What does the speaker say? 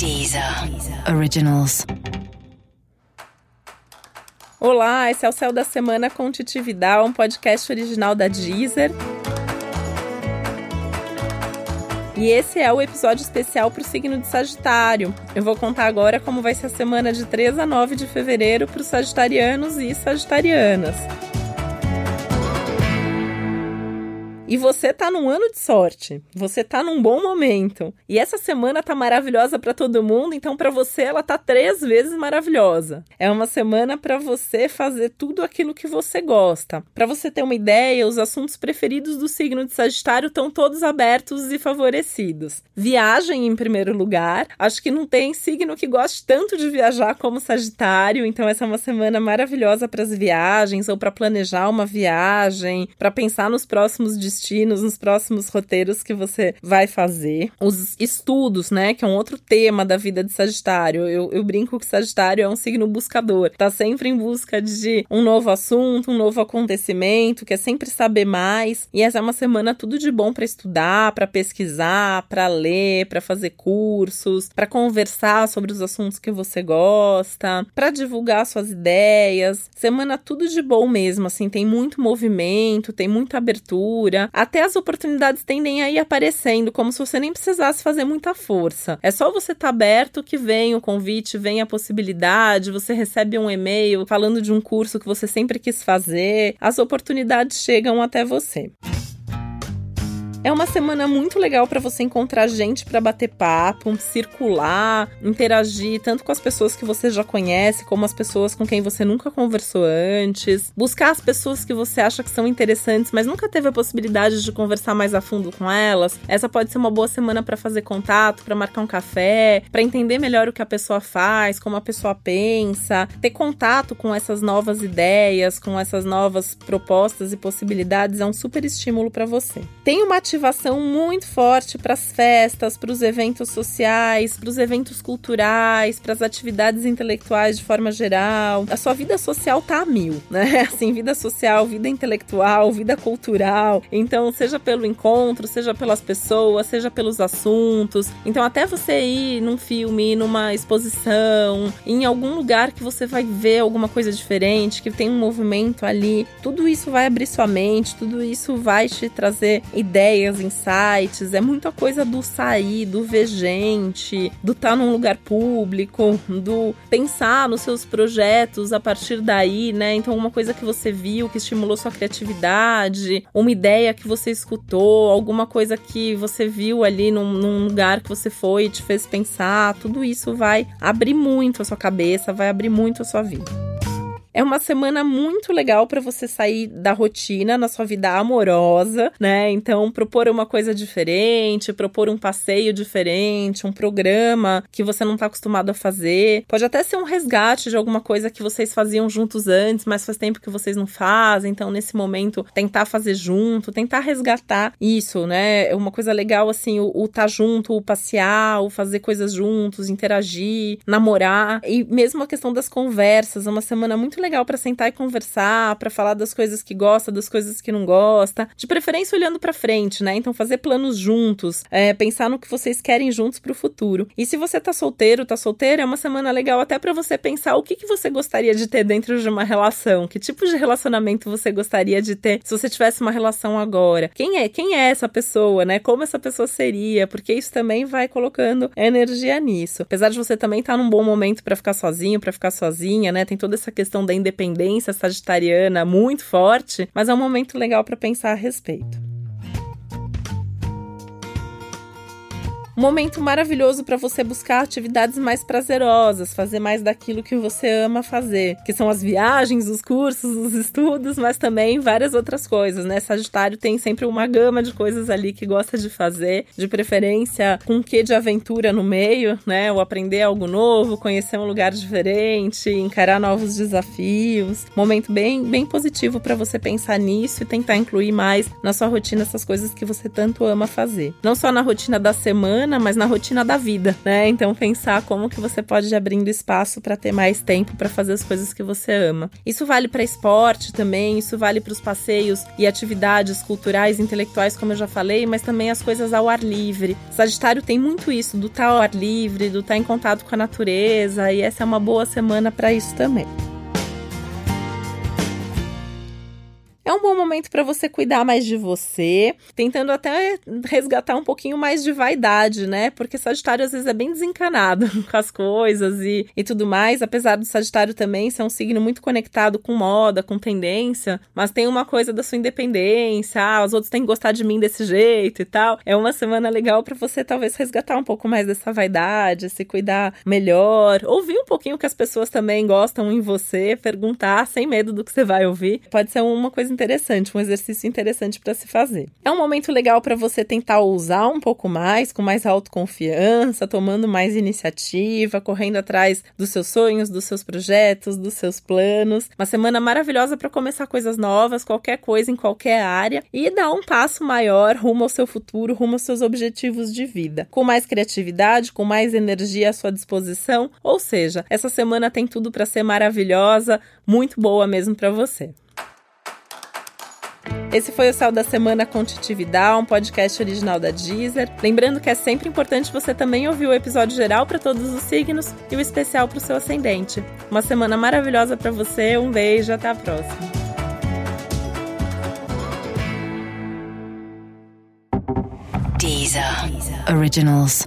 Deezer Originals. Olá, esse é o Céu da Semana com Titi Vidal, um podcast original da Deezer. E esse é o episódio especial para o signo de Sagitário. Eu vou contar agora como vai ser a semana de 3 a 9 de fevereiro para os sagitarianos e sagitarianas. E você tá num ano de sorte. Você tá num bom momento. E essa semana tá maravilhosa para todo mundo, então para você ela tá três vezes maravilhosa. É uma semana para você fazer tudo aquilo que você gosta. Para você ter uma ideia, os assuntos preferidos do signo de Sagitário estão todos abertos e favorecidos. Viagem em primeiro lugar. Acho que não tem signo que goste tanto de viajar como Sagitário, então essa é uma semana maravilhosa para as viagens ou para planejar uma viagem, para pensar nos próximos destinos destinos, nos próximos roteiros que você vai fazer. Os estudos, né? Que é um outro tema da vida de Sagitário. Eu, eu brinco que Sagitário é um signo buscador. Tá sempre em busca de um novo assunto, um novo acontecimento, quer sempre saber mais. E essa é uma semana tudo de bom para estudar, para pesquisar, para ler, para fazer cursos, para conversar sobre os assuntos que você gosta, para divulgar suas ideias. Semana tudo de bom mesmo, assim, tem muito movimento, tem muita abertura até as oportunidades tendem a ir aparecendo, como se você nem precisasse fazer muita força. É só você estar tá aberto que vem o convite, vem a possibilidade, você recebe um e-mail falando de um curso que você sempre quis fazer, as oportunidades chegam até você. É uma semana muito legal para você encontrar gente para bater papo, circular, interagir tanto com as pessoas que você já conhece, como as pessoas com quem você nunca conversou antes. Buscar as pessoas que você acha que são interessantes, mas nunca teve a possibilidade de conversar mais a fundo com elas. Essa pode ser uma boa semana para fazer contato, para marcar um café, para entender melhor o que a pessoa faz, como a pessoa pensa, ter contato com essas novas ideias, com essas novas propostas e possibilidades é um super estímulo para você. Tem uma motivação muito forte para as festas, para os eventos sociais, para os eventos culturais, para as atividades intelectuais de forma geral. A sua vida social tá a mil, né? Assim, vida social, vida intelectual, vida cultural. Então, seja pelo encontro, seja pelas pessoas, seja pelos assuntos. Então, até você ir num filme, numa exposição, em algum lugar que você vai ver alguma coisa diferente, que tem um movimento ali, tudo isso vai abrir sua mente, tudo isso vai te trazer ideias ideias, insights, é muita coisa do sair, do ver gente, do estar tá num lugar público, do pensar nos seus projetos a partir daí, né? Então, uma coisa que você viu que estimulou sua criatividade, uma ideia que você escutou, alguma coisa que você viu ali num, num lugar que você foi e te fez pensar, tudo isso vai abrir muito a sua cabeça, vai abrir muito a sua vida. É uma semana muito legal para você sair da rotina na sua vida amorosa, né? Então, propor uma coisa diferente, propor um passeio diferente, um programa que você não está acostumado a fazer. Pode até ser um resgate de alguma coisa que vocês faziam juntos antes, mas faz tempo que vocês não fazem. Então, nesse momento, tentar fazer junto, tentar resgatar isso, né? É uma coisa legal, assim, o estar tá junto, o passear, o fazer coisas juntos, interagir, namorar. E mesmo a questão das conversas, é uma semana muito legal para sentar e conversar, para falar das coisas que gosta, das coisas que não gosta, de preferência olhando para frente, né? Então fazer planos juntos, é, pensar no que vocês querem juntos para o futuro. E se você tá solteiro, tá solteira, é uma semana legal até para você pensar o que, que você gostaria de ter dentro de uma relação, que tipo de relacionamento você gostaria de ter se você tivesse uma relação agora. Quem é? Quem é essa pessoa, né? Como essa pessoa seria? Porque isso também vai colocando energia nisso. Apesar de você também estar tá num bom momento para ficar sozinho, para ficar sozinha, né? Tem toda essa questão da independência sagitariana muito forte, mas é um momento legal para pensar a respeito. Momento maravilhoso para você buscar atividades mais prazerosas, fazer mais daquilo que você ama fazer, que são as viagens, os cursos, os estudos, mas também várias outras coisas, né? Sagitário tem sempre uma gama de coisas ali que gosta de fazer, de preferência com um quê de aventura no meio, né? Ou aprender algo novo, conhecer um lugar diferente, encarar novos desafios. Momento bem, bem positivo para você pensar nisso e tentar incluir mais na sua rotina essas coisas que você tanto ama fazer. Não só na rotina da semana, mas na rotina da vida, né? Então pensar como que você pode ir abrindo espaço para ter mais tempo para fazer as coisas que você ama. Isso vale para esporte também, isso vale para os passeios e atividades culturais, intelectuais, como eu já falei, mas também as coisas ao ar livre. Sagitário tem muito isso do estar tá ao ar livre, do estar tá em contato com a natureza, e essa é uma boa semana para isso também. É um bom momento para você cuidar mais de você, tentando até resgatar um pouquinho mais de vaidade, né? Porque Sagitário às vezes é bem desencanado com as coisas e, e tudo mais, apesar do Sagitário também ser um signo muito conectado com moda, com tendência, mas tem uma coisa da sua independência, ah, os outros têm que gostar de mim desse jeito e tal. É uma semana legal para você talvez resgatar um pouco mais dessa vaidade, se cuidar melhor, ouvir um pouquinho o que as pessoas também gostam em você, perguntar sem medo do que você vai ouvir. Pode ser uma coisa interessante, um exercício interessante para se fazer. É um momento legal para você tentar usar um pouco mais, com mais autoconfiança, tomando mais iniciativa, correndo atrás dos seus sonhos, dos seus projetos, dos seus planos. Uma semana maravilhosa para começar coisas novas, qualquer coisa em qualquer área e dar um passo maior rumo ao seu futuro, rumo aos seus objetivos de vida. Com mais criatividade, com mais energia à sua disposição, ou seja, essa semana tem tudo para ser maravilhosa, muito boa mesmo para você. Esse foi o Céu da Semana com um podcast original da Deezer. Lembrando que é sempre importante você também ouvir o episódio geral para todos os signos e o especial para o seu ascendente. Uma semana maravilhosa para você, um beijo, até a próxima. Deezer. Deezer. Originals.